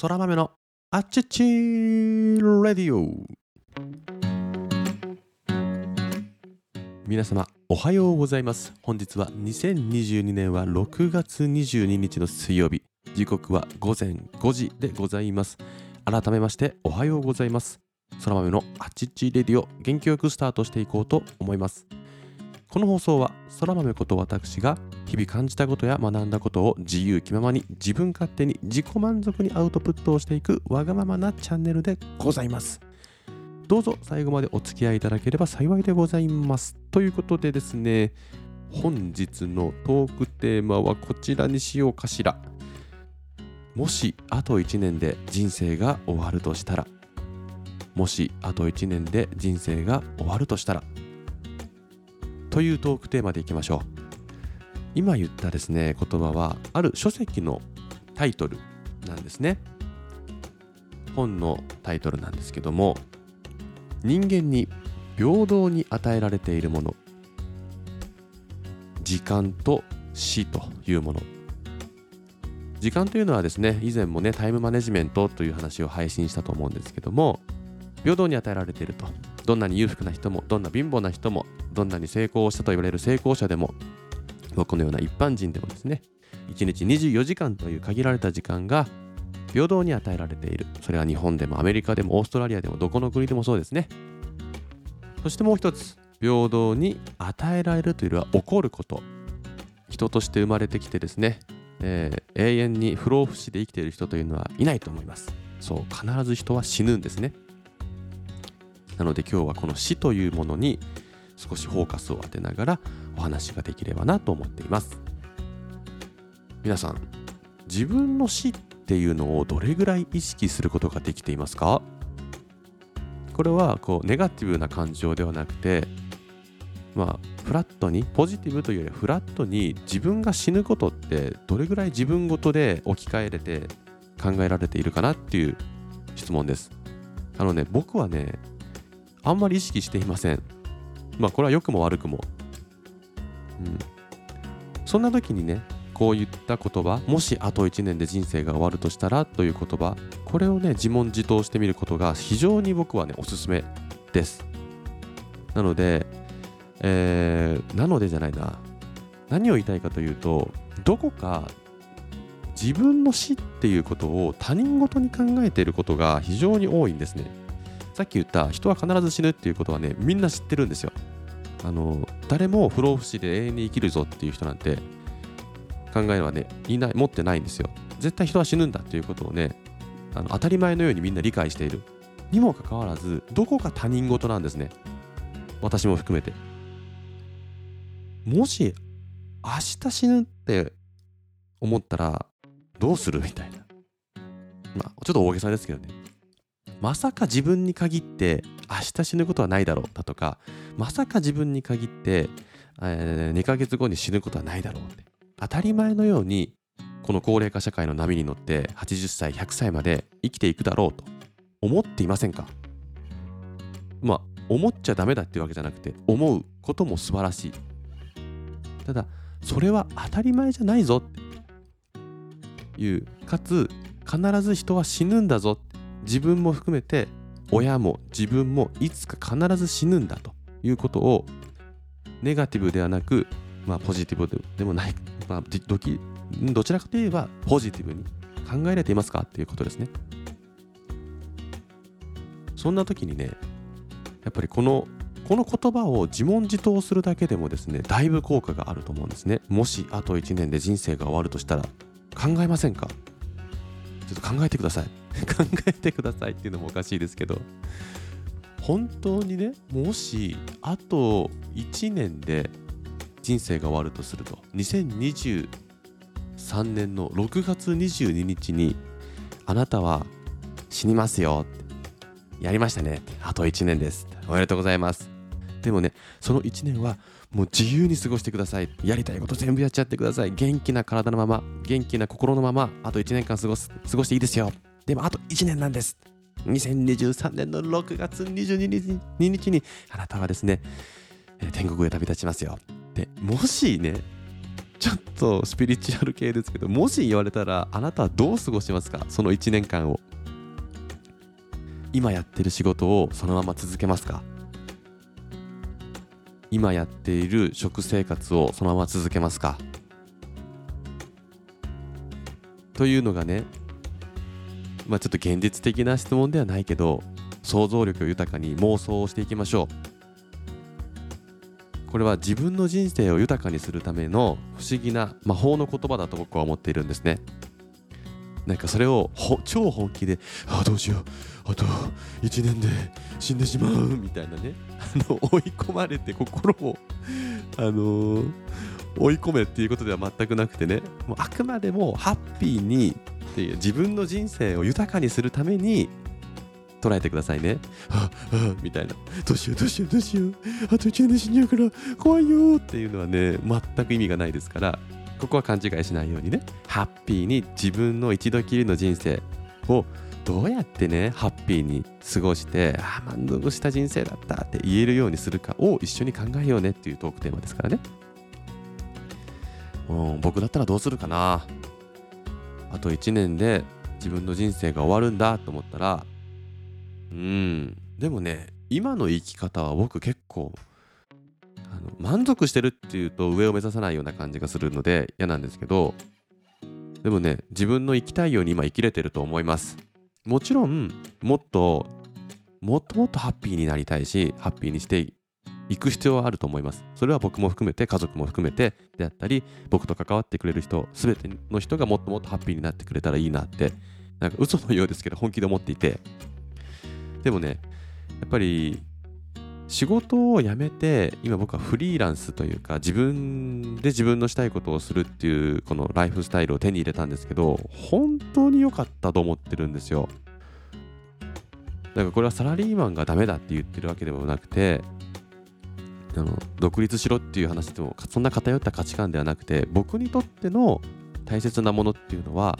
空豆のあっちっちレディオ。皆様おはようございます。本日は2022年は6月22日の水曜日。時刻は午前5時でございます。改めましておはようございます。空豆のあっちっちレディオ元気よくスタートしていこうと思います。この放送は空豆こと私が日々感じたことや学んだことを自由気ままに自分勝手に自己満足にアウトプットをしていくわがままなチャンネルでございます。どうぞ最後までお付き合いいただければ幸いでございます。ということでですね本日のトークテーマはこちらにしようかしら。もしあと1年で人生が終わるとしたら。もしあと1年で人生が終わるとしたら。というトークテーマでいきましょう。今言ったですね言葉はある書籍のタイトルなんですね。本のタイトルなんですけども人間に平等に与えられているもの時間と死というもの。時間というのはですね以前もねタイムマネジメントという話を配信したと思うんですけども平等に与えられていると。どんなに裕福な人もどんな貧乏な人もどんなに成功したと言われる成功者でも僕のような一般人でもですね1日24時間という限られた時間が平等に与えられている。それは日本でもアメリカでもオーストラリアでもどこの国でもそうですね。そしてもう一つ平等に与えられるというよりは起こること。人として生まれてきてですね、えー、永遠に不老不死で生きている人というのはいないと思います。そう必ず人は死ぬんですね。なので今日はこの死というものに少しフォーカスを当てながらお話ができればなと思っています。皆さん自分の死っていうのをどれぐらい意識することができていますか？これはこうネガティブな感情ではなくてまあフラットにポジティブというよりフラットに自分が死ぬことってどれぐらい自分ごとで置き換えれて考えられているかなっていう質問です。あのね僕はねあんまり意識していません。まあこれは良くも悪くも。うん。そんな時にね、こういった言葉、もしあと1年で人生が終わるとしたらという言葉、これをね、自問自答してみることが非常に僕はね、おすすめです。なので、えー、なのでじゃないな。何を言いたいかというと、どこか自分の死っていうことを他人事に考えていることが非常に多いんですね。さっき言った人は必ず死ぬっていうことはねみんな知ってるんですよあの誰も不老不死で永遠に生きるぞっていう人なんて考えはねいない持ってないんですよ。絶対人は死ぬんだっていうことをねあの当たり前のようにみんな理解している。にもかかわらずどこか他人事なんですね。私も含めて。もし明日死ぬって思ったらどうする？みたいな。まあちょっと大げさですけどね。まさか自分に限って明日死ぬことはないだろうだとかまさか自分に限って、えー、2ヶ月後に死ぬことはないだろうって当たり前のようにこの高齢化社会の波に乗って80歳100歳まで生きていくだろうと思っていませんか？まあ思っちゃダメだっていうわけじゃなくて思うことも素晴らしい。ただそれは当たり前じゃないぞっていうかつ必ず人は死ぬんだぞ自分も含めて親も自分もいつか必ず死ぬんだということをネガティブではなく、まあ、ポジティブでもない、まあ、どきどちらかといえばポジティブに考えられていますか？っていうことですね。そんな時にねやっぱりこのこの言葉を自問自答するだけでもですねだいぶ効果があると思うんですね。もしあと1年で人生が終わるとしたら考えませんか？ちょっと考えてください。考えてくださいっていうのもおかしいですけど、本当にね、もしあと1年で人生が終わるとすると、2023年の6月22日に、あなたは死にますよって、やりましたね。あと1年です。おめでとうございます。でもね、その1年はもう自由に過ごしてください。やりたいこと全部やっちゃってください。元気な体のまま、元気な心のまま、あと1年間過ごす、過ごしていいですよ。でもあと1年なんです。2023年の6月22日 ,2 日にあなたはですね、天国へ旅立ちますよ。で、もしね、ちょっとスピリチュアル系ですけどもし言われたらあなたはどう過ごしますか？その1年間を今やってる仕事をそのまま続けますか？今やっている食生活をそのまま続けますか？というのがねまあちょっと現実的な質問ではないけど想像力を豊かに妄想をしていきましょう。これは自分の人生を豊かにするための不思議な魔法の言葉だと僕は思っているんですね。なんかそれを超本気で「ああどうしようあと1年で死んでしまう」みたいなね。あの追い込まれて心をあのー、追い込めっていうことでは全くなくてね。もうあくまでもハッピーにっていう自分の人生を豊かにするために捉えてくださいね。はあ、はあ、みたいな。どうしようどうしようどうしよう。あと1年で死んじゃうから怖いよっていうのはね、全く意味がないですから、ここは勘違いしないようにね、ハッピーに自分の一度きりの人生をどうやってね、ハッピーに過ごして、ああ、満足した人生だったって言えるようにするかを一緒に考えようねっていうトークテーマですからね。うん、僕だったらどうするかな。あと1年で自分の人生が終わるんだと思ったら、うん。でもね今の生き方は僕結構あの満足してるっていうと上を目指さないような感じがするので嫌なんですけどでもね自分の生きたいように今生きれてると思います。もちろんもっともっともっとハッピーになりたいしハッピーにしていく必要はあると思います。それは僕も含めて家族も含めてであったり僕と関わってくれる人全ての人がもっともっとハッピーになってくれたらいいなってなんか嘘のようですけど本気で思っていて。でもねやっぱり仕事を辞めて今僕はフリーランスというか自分で自分のしたいことをするっていうこのライフスタイルを手に入れたんですけど本当に良かったと思ってるんですよ。だからこれはサラリーマンがダメだって言ってるわけでもなくてあの独立しろっていう話でもそんな偏った価値観ではなくて僕にとっての大切なものっていうのは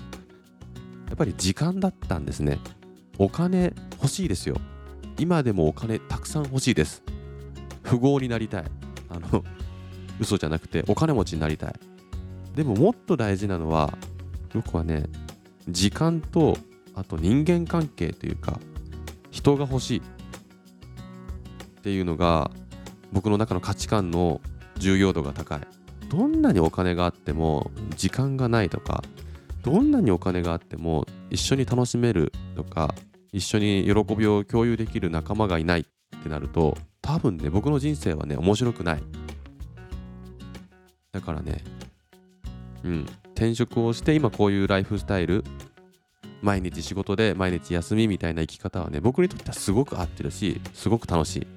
やっぱり時間だったんですね。お金欲しいですよ。今でもお金たくさん欲しいです。富豪になりたい。あの嘘じゃなくてお金持ちになりたい。でももっと大事なのは僕はね時間とあと人間関係というか人が欲しいっていうのが僕の中の価値観の重要度が高い。どんなにお金があっても時間がないとかどんなにお金があっても一緒に楽しめるとか一緒に喜びを共有できる仲間がいないってなると多分ね僕の人生はね面白くない。だからねうん転職をして今こういうライフスタイル毎日仕事で毎日休みみたいな生き方はね僕にとってはすごく合ってるしすごく楽しい。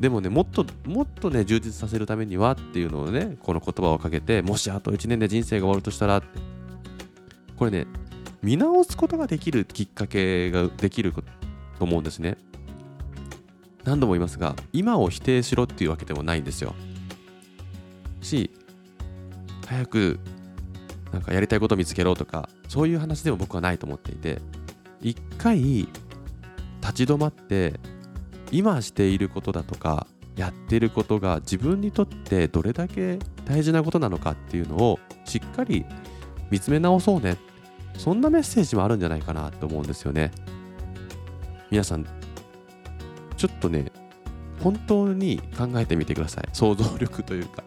でもねもっともっとね充実させるためにはっていうのをねこの言葉をかけてもしあと1年で人生が終わるとしたらってこれね見直すことができるきっかけができると思うんですね。何度も言いますが今を否定しろっていうわけでもないんですよ。し早くなんかやりたいこと見つけろとかそういう話でも僕はないと思っていて一回立ち止まって今していることだとかやっていることが自分にとってどれだけ大事なことなのかっていうのをしっかり見つめ直そうね。そんなメッセージもあるんじゃないかなと思うんですよね。皆さんちょっとね本当に考えてみてください。想像力というか。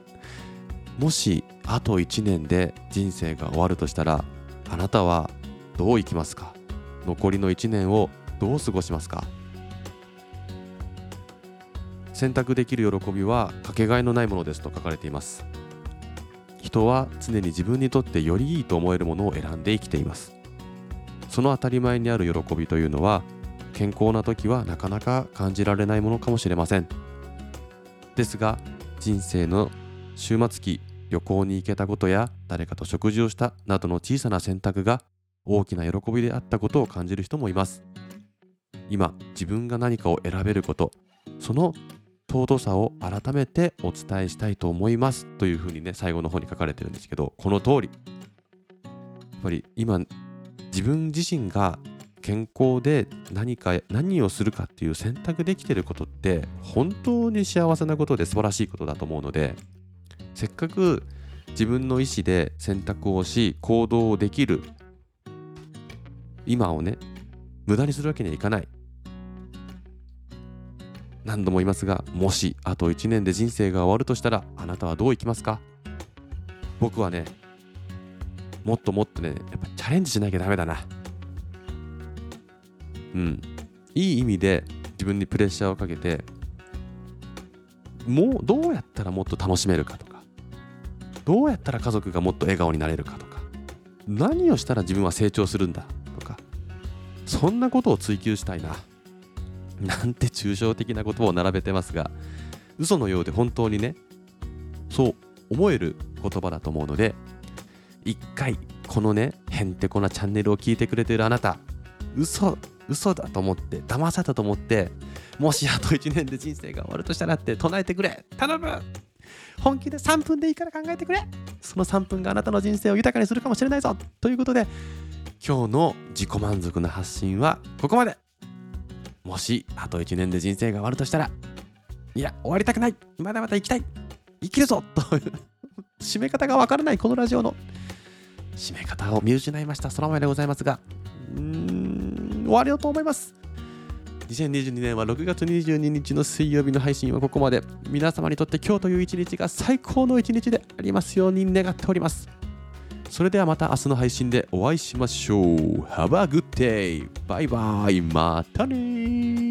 もしあと1年で人生が終わるとしたらあなたはどう生きますか？残りの1年をどう過ごしますか？選択できる喜びはかけがえのないものですと書かれています。人は常に自分にとってよりいいと思えるものを選んで生きています。その当たり前にある喜びというのは健康な時はなかなか感じられないものかもしれません。ですが人生の終末期旅行に行けたことや誰かと食事をしたなどの小さな選択が大きな喜びであったことを感じる人もいます。今自分が何かを選べることその尊さを改めてお伝えしたいと思いますというふうにね最後の方に書かれてるんですけどこの通りやっぱり今自分自身が健康で何か何をするかっていう選択できてることって本当に幸せなことで素晴らしいことだと思うのでせっかく自分の意思で選択をし行動をできる今をね無駄にするわけにはいかない。何度も言いますがもしあと1年で人生が終わるとしたらあなたはどう生きますか？僕はねもっともっとねやっぱチャレンジしなきゃダメだな。うん。いい意味で自分にプレッシャーをかけてもうどうやったらもっと楽しめるかとかどうやったら家族がもっと笑顔になれるかとか何をしたら自分は成長するんだとかそんなことを追求したいな。なんて抽象的な言葉を並べてますが嘘のようで本当にねそう思える言葉だと思うので一回このねへんてこなチャンネルを聞いてくれてるあなた嘘嘘だと思って騙されたと思ってもしあと1年で人生が終わるとしたらって唱えてくれ頼む本気で3分でいいから考えてくれその3分があなたの人生を豊かにするかもしれないぞということで今日の自己満足の発信はここまで。もしあと1年で人生が終わるとしたらいや終わりたくない。まだまだ生きたい。生きるぞ。という 締め方がわからないこのラジオの。締め方を見失いました。空前でございますがうーん終わりようと思います。2022年は6月22日の水曜日の配信はここまで。皆様にとって今日という一日が最高の一日でありますように願っております。それではまた明日の配信でお会いしましょう。Have a good day! バイバイまたね